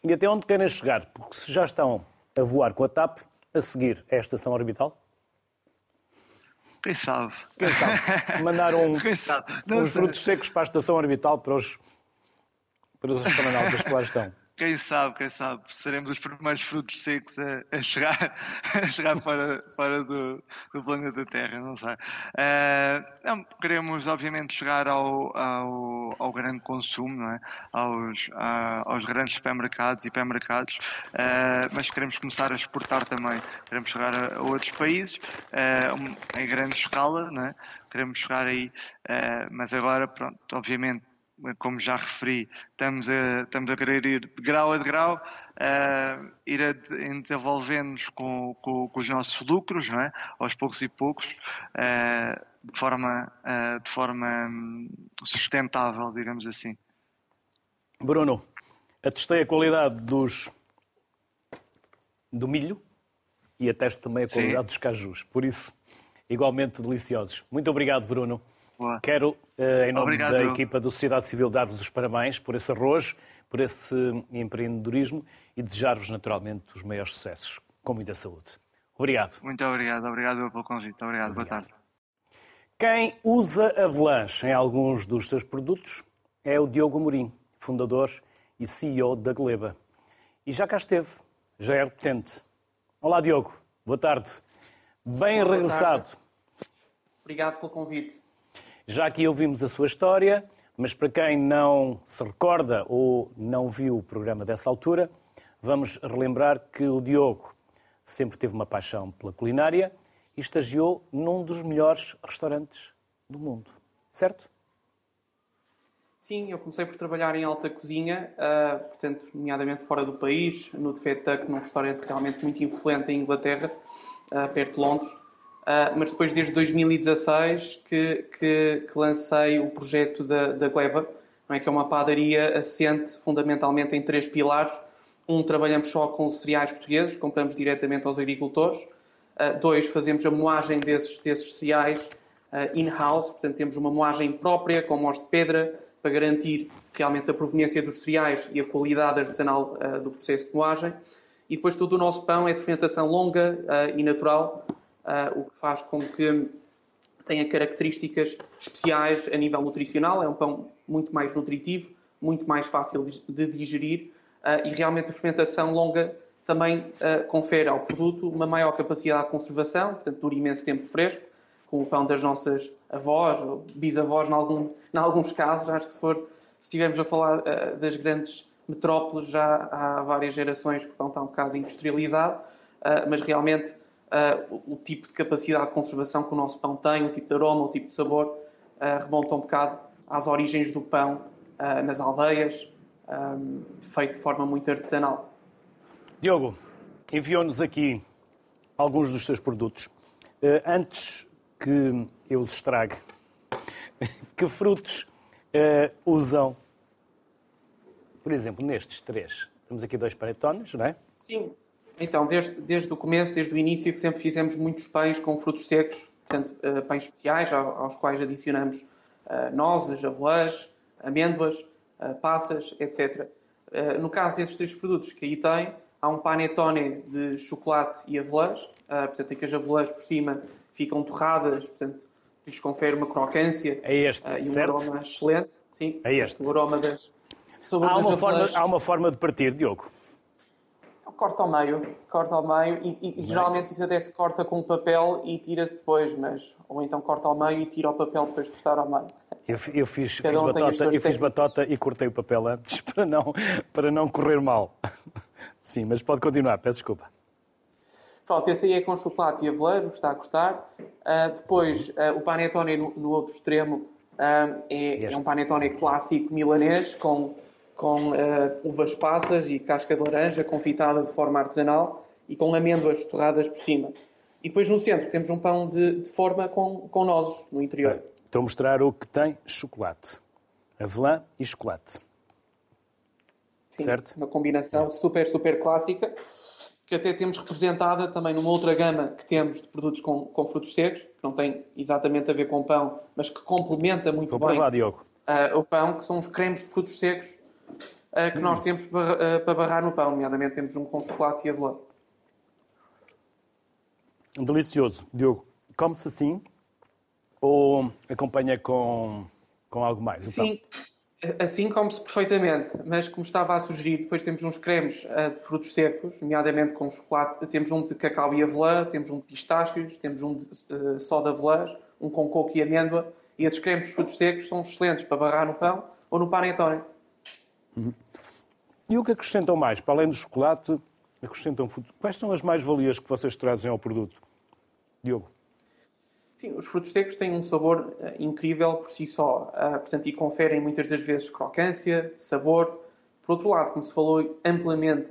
E até onde querem chegar? Porque se já estão a voar com a TAP, a seguir a estação orbital? Quem sabe? Quem sabe? Mandar um, uns frutos secos para a estação orbital para os, para os astronautas que lá estão. Quem sabe, quem sabe, seremos os primeiros frutos secos a, a chegar, a chegar fora, fora do, do planeta Terra, não sei. Uh, não, queremos, obviamente, chegar ao, ao, ao grande consumo, não é? aos, a, aos grandes supermercados e hipermercados, uh, mas queremos começar a exportar também. Queremos chegar a, outros países, uh, em grande escala, não é? queremos chegar aí, mas agora, pronto, obviamente, como já referi, estamos a, estamos a querer ir de grau a de grau, uh, ir desenvolvendo-nos com, com, com, os nossos lucros, não é? aos poucos e poucos, uh, de forma, uh, de forma um, sustentável, digamos assim. Bruno, atestei a qualidade dos, do milho e atesto também a qualidade Sim. dos cajus, por isso, igualmente deliciosos. Muito obrigado, Bruno. Boa. Quero, eh, em nome Obrigado. da equipa do Sociedade Civil, dar-vos os parabéns por esse arrojo, por esse empreendedorismo e desejar-vos, naturalmente, os maiores sucessos, com muita saúde. Obrigado. Muito obrigado. Obrigado pelo convite. Obrigado. obrigado. Boa tarde. Quem usa Avalanche em alguns dos seus produtos é o Diogo Amorim, fundador e CEO da Gleba. E já cá esteve, já é repetente. Olá, Diogo. Boa tarde. Bem Boa regressado. Tarde. Obrigado pelo convite. Já aqui ouvimos a sua história, mas para quem não se recorda ou não viu o programa dessa altura, vamos relembrar que o Diogo sempre teve uma paixão pela culinária e estagiou num dos melhores restaurantes do mundo, certo? Sim, eu comecei por trabalhar em alta cozinha, uh, portanto, nomeadamente fora do país, no Defetuck, num restaurante realmente muito influente em Inglaterra, uh, perto de Londres. Uh, mas depois, desde 2016, que, que, que lancei o projeto da, da Gleba, é? que é uma padaria assente fundamentalmente em três pilares. Um, trabalhamos só com cereais portugueses, compramos diretamente aos agricultores. Uh, dois, fazemos a moagem desses, desses cereais uh, in-house, portanto, temos uma moagem própria com mós de pedra para garantir realmente a proveniência dos cereais e a qualidade artesanal do processo de moagem. E depois, todo o nosso pão é de fermentação longa e natural, uh, o que faz com que tenha características especiais a nível nutricional. É um pão muito mais nutritivo, muito mais fácil de digerir uh, e realmente a fermentação longa também uh, confere ao produto uma maior capacidade de conservação, portanto, dura imenso tempo fresco, com o pão das nossas avós ou bisavós, em, algum, em alguns casos. Acho que se for, se estivermos a falar uh, das grandes metrópoles, já há várias gerações que o pão está um bocado industrializado, mas realmente uh, o, tipo de capacidade de conservação que o nosso pão tem, o tipo de aroma, o tipo de sabor, uh, remonta um bocado às origens do pão uh, nas aldeias, um, feito de forma muito artesanal. Diogo, enviou-nos aqui alguns dos seus produtos. antes que eu os estrague, que frutos usam, por exemplo, nestes três? Temos aqui dois panetones, não é? Sim, então, desde, desde o começo, desde o início, que sempre fizemos muitos pães com frutos secos, portanto, uh, pães especiais, aos, quais adicionamos uh, nozes, avelãs, amêndoas, uh, passas, etc. no caso desses três produtos que aí tem, há um panetone de chocolate e avelãs, portanto, em que as avelãs por cima ficam torradas, portanto, lhes confere uma crocância é este, e um certo? aroma excelente. Sim, é este. O aroma das... Há uma, forma, há uma forma de partir, Diogo? Corta ao meio, corta ao meio e, e, e geralmente isso até se corta com papel e tira-se depois, mas ou então corta ao meio e tira o papel depois de cortar ao meio. Eu, eu fiz, fiz batota, eu fiz batota e cortei o papel antes para não, para não correr mal. Sim, mas pode continuar, peço desculpa. Pronto, esse aí é com chocolate e aveiro, que está a cortar. Uh, depois, uh, o panetone no, no outro extremo uh, é, é, um panetone clássico milanês com, com uvas passas e casca de laranja confitada de forma artesanal e com amêndoas torradas por cima. E depois no centro temos um pão de, de forma com, com nozes no interior. Estou a mostrar o que tem chocolate. Avelã e chocolate. Sim, certo? Uma combinação super, super clássica que até temos representada também numa outra gama que temos de produtos com, com frutos secos, que não tem exatamente a ver com pão, mas que complementa muito Vou bem provar, Diogo. Uh, o pão, que são os cremes de frutos secos uh, que hum. nós temos para, uh, para barrar no pão, nomeadamente temos um com chocolate e avelã. Delicioso. Diogo, come-se assim ou acompanha com, com algo mais? Sim, Assim come-se perfeitamente, mas como estava a sugerir, depois temos uns cremes uh, de frutos secos, nomeadamente com chocolate. Temos um de cacau e avelã, temos um de pistácios, temos um de, uh, só de avelãs, um com coco e amêndoa. E esses cremes de frutos secos são excelentes para barrar no pão ou no panetone. Uhum. E o que acrescentam mais? Para além do chocolate, acrescentam... Quais são as mais-valias que vocês trazem ao produto? Diogo? Sim, os frutos secos têm um sabor uh, incrível por si só, uh, portanto, e conferem muitas das vezes crocância, sabor. Por outro lado, como se falou amplamente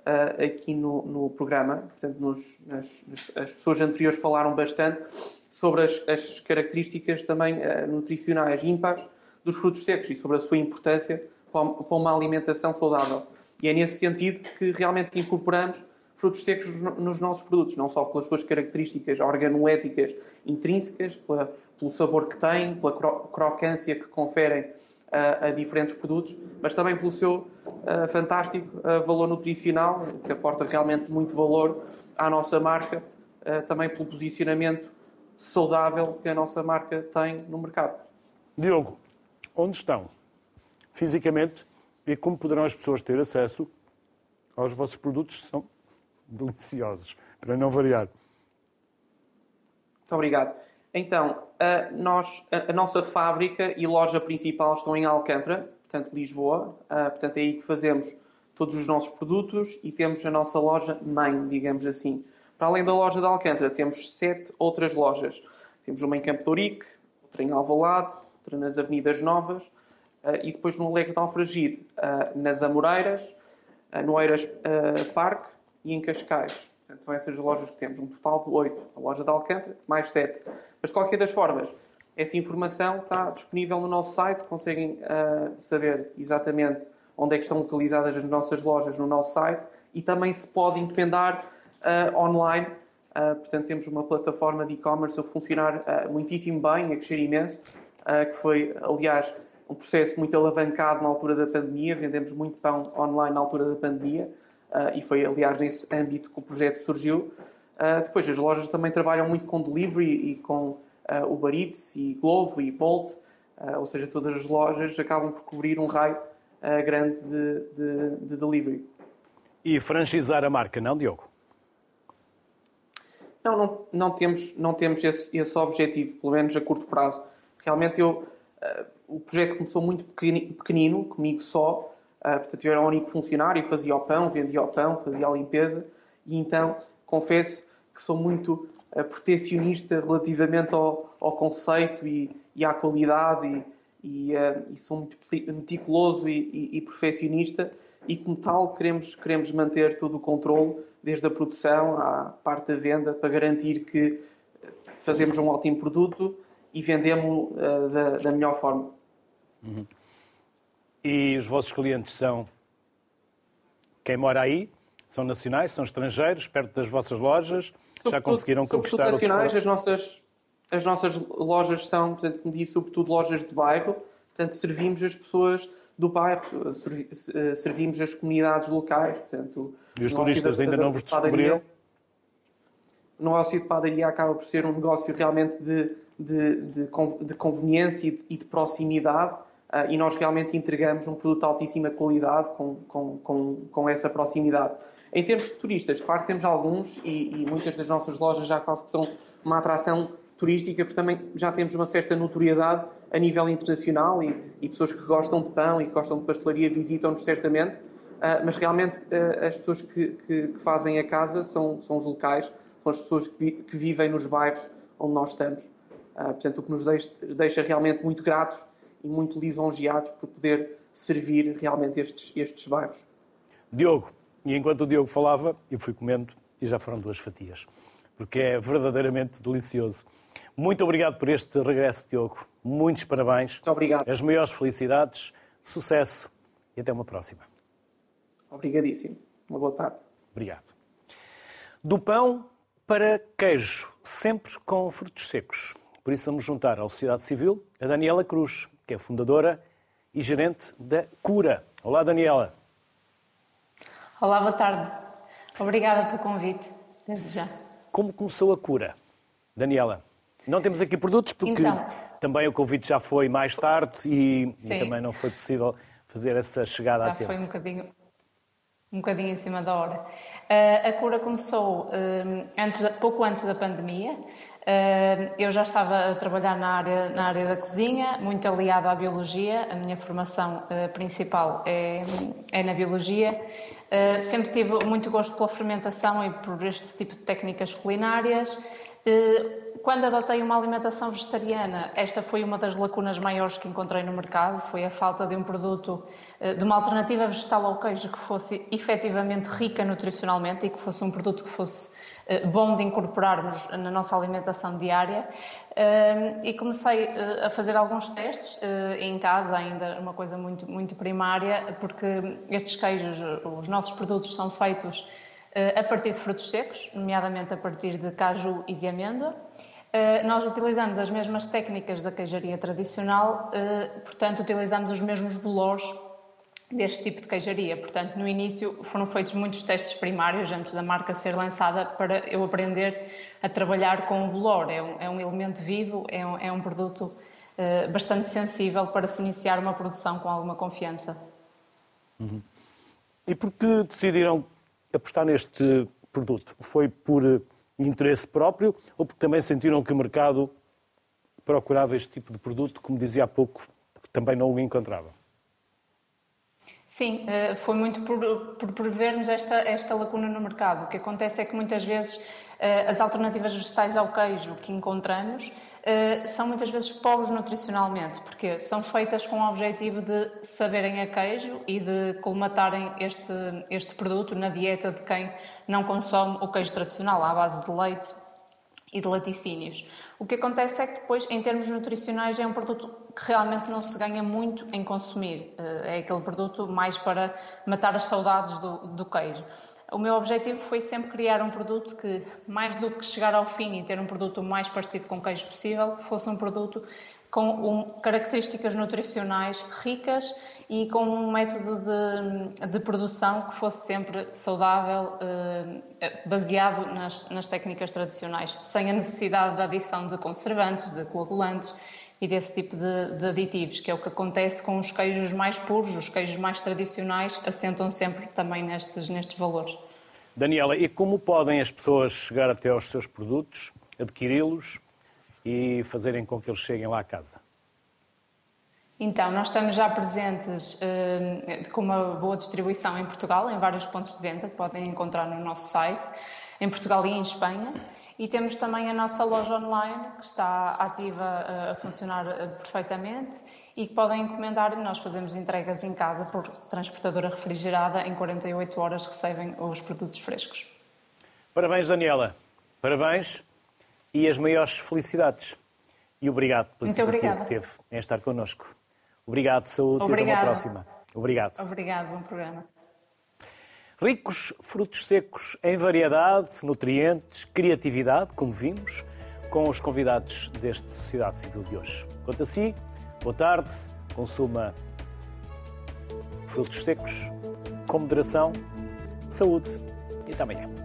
uh, aqui no, no, programa, portanto, nos, nas, as pessoas anteriores falaram bastante sobre as, as características também nutricionais ímpares dos frutos secos e sobre a sua importância para uma alimentação saudável. E é nesse sentido que realmente incorporamos frutos secos nos nossos produtos, não só pelas suas características organoléticas intrínsecas, pela, pelo sabor que têm, pela crocância que conferem a, a diferentes produtos, mas também pelo seu uh, fantástico uh, valor nutricional, que aporta realmente muito valor à nossa marca, também pelo posicionamento saudável que a nossa marca tem no mercado. Diogo, onde estão fisicamente e como poderão as pessoas ter acesso aos vossos produtos que são deliciosos, para não variar. Muito obrigado. Então, a, nós, a, nossa fábrica e loja principal estão em Alcântara, portanto, Lisboa. Uh, portanto, é aí que fazemos todos os nossos produtos e temos a nossa loja mãe, digamos assim. Para além da loja de Alcântara, temos sete outras lojas. Temos uma em Campo de Ourique, outra em Alvalade, outra nas Avenidas Novas e depois no Alegre de Alfragide, uh, nas Amoreiras, no Eiras Parque e em Cascais. Portanto, são essas lojas que temos, um total de oito. A loja de Alcântara, mais sete. Mas, de qualquer das formas, essa informação está disponível no nosso site, conseguem uh, saber exatamente onde é que estão localizadas as nossas lojas no nosso site e também se pode encomendar uh, online. Uh, portanto, temos uma plataforma de e-commerce a funcionar muitíssimo bem, a crescer imenso, que foi, aliás, um processo muito alavancado na altura da pandemia. Vendemos muito pão online na altura da pandemia. Uh, e foi, aliás, nesse âmbito que o projeto surgiu. Uh, depois, as lojas também trabalham muito com delivery e com uh, Uber Eats e Glovo e Bolt, ou seja, todas as lojas acabam por cobrir um raio grande de, de, de delivery. E franchisar a marca, não, Diogo? Não, não, não temos, não temos esse, esse objetivo, pelo menos a curto prazo. Realmente eu, uh, o projeto começou muito pequenino, comigo só, Uh, portanto, eu era o único funcionário, fazia o pão, vendia o pão, fazia a limpeza. E então confesso que sou muito uh, protecionista relativamente ao, ao conceito e, e, à qualidade e, e, uh, e sou muito meticuloso e, perfeccionista e como tal queremos, queremos manter todo o controle desde a produção à parte da venda para garantir que fazemos um ótimo produto e vendemos uh, da, da melhor forma. Uhum. E os vossos clientes são quem mora aí? São nacionais, são estrangeiros, perto das vossas lojas? Já conseguiram conquistar outros nacionais, as nossas, as nossas lojas são, portanto, como disse, sobretudo lojas de bairro. Portanto, servimos as pessoas do bairro, servimos as comunidades locais. Portanto, e os turistas ainda não vos descobriram? Negócio de padaria acaba por ser um negócio realmente de, de, de, de conveniência e de, e de proximidade e nós realmente entregamos um produto de altíssima qualidade com, com, com, com essa proximidade. Em termos de turistas, claro que temos alguns e, e muitas das nossas lojas já quase que são uma atração turística, porque também já temos uma certa notoriedade a nível internacional e, e pessoas que gostam de pão e que gostam de pastelaria visitam-nos certamente, uh, mas realmente uh, as pessoas que, que, que, fazem a casa são, são os locais, são as pessoas que, que vivem nos bairros onde nós estamos. Uh, portanto, o que nos deixa, deixa, realmente muito gratos e muito lisonjeados por poder servir realmente estes, estes bairros. Diogo, e enquanto o Diogo falava, eu fui comendo e já foram duas fatias, porque é verdadeiramente delicioso. Muito obrigado por este regresso, Diogo. Muitos parabéns. Muito obrigado. As maiores felicidades, sucesso e até uma próxima. Obrigadíssimo. Uma boa tarde. Obrigado. Do pão para queijo, sempre com frutos secos. Por isso vamos juntar à Sociedade Civil a Daniela Cruz, que é fundadora e gerente da Cura. Olá, Daniela. Olá, boa tarde. Obrigada pelo convite, desde já. Como começou a Cura? Daniela? Não temos aqui produtos porque então, também o convite já foi mais tarde e, e, também não foi possível fazer essa chegada já a tempo. foi um bocadinho, um bocadinho em cima da hora. Uh, a cura começou uh, antes pouco antes da pandemia. Uh, eu já estava a trabalhar na área, na área da cozinha, muito aliada à biologia. A minha formação principal é, é na biologia. sempre tive muito gosto pela fermentação e por este tipo de técnicas culinárias quando adotei uma alimentação vegetariana, esta foi uma das lacunas maiores que encontrei no mercado, foi a falta de um produto, eh, de uma alternativa vegetal ao queijo que fosse efetivamente rica nutricionalmente e que fosse um produto que fosse eh, bom de incorporarmos na nossa alimentação diária eh, e comecei a fazer alguns testes em casa, ainda uma coisa muito, muito primária, porque estes queijos, os nossos produtos são feitos a partir de frutos secos, nomeadamente a partir de caju e de amêndoa. Eh, nós utilizamos as mesmas técnicas da queijaria tradicional, eh, portanto, utilizamos os mesmos bolores deste tipo de queijaria. Portanto, no início foram feitos muitos testes primários antes da marca ser lançada para eu aprender a trabalhar com o bolor. É um, é um elemento vivo, é um, é um produto uh, bastante sensível para se iniciar uma produção com alguma confiança. Uhum. E por que decidiram apostar neste produto? Foi por interesse próprio ou porque também sentiram que o mercado procurava este tipo de produto, como dizia há pouco, que também não o encontrava? Sim, eh, foi muito por, por prevermos esta, esta lacuna no mercado. O que acontece é que muitas vezes eh, as alternativas vegetais ao queijo que encontramos são muitas vezes pobres nutricionalmente, porque são feitas com o objetivo de saberem a queijo e de colmatarem este, este produto na dieta de quem não consome o queijo tradicional à base de leite e de laticínios. O que acontece é que depois, em termos nutricionais, é um produto que realmente não se ganha muito em consumir. Eh, é aquele produto mais para matar as saudades do, do queijo. O meu objetivo foi sempre criar um produto que, mais do que chegar ao fim e ter um produto mais parecido com queijo possível, que fosse um produto com um, características nutricionais ricas e com um método de, de produção que fosse sempre saudável, eh, baseado nas, nas, técnicas tradicionais, sem a necessidade da adição de conservantes, de coagulantes e desse tipo de, de, aditivos, que é o que acontece com os queijos mais puros, os queijos mais tradicionais, assentam sempre também nestes, nestes valores. Daniela, e como podem as pessoas chegar até aos seus produtos, adquiri-los e fazerem com que eles cheguem lá a casa? Então, nós estamos já presentes uh, com uma boa distribuição em Portugal, em vários pontos de venda que podem encontrar no nosso site, em Portugal e em Espanha. E temos também a nossa loja online, que está ativa uh, a funcionar uh, perfeitamente e que podem encomendar e nós fazemos entregas em casa por transportadora refrigerada. Em 48 horas recebem os produtos frescos. Parabéns, Daniela. Parabéns e as maiores felicidades. E obrigado pela simpatia que teve em estar connosco. Obrigado, saúde Obrigada. e até uma próxima. Obrigado. Obrigado, bom programa. Ricos frutos secos em variedade, nutrientes, criatividade, como vimos, com os convidados deste Sociedade Civil de hoje. Quanto a si, boa tarde, consuma frutos secos, com moderação, saúde e até amanhã.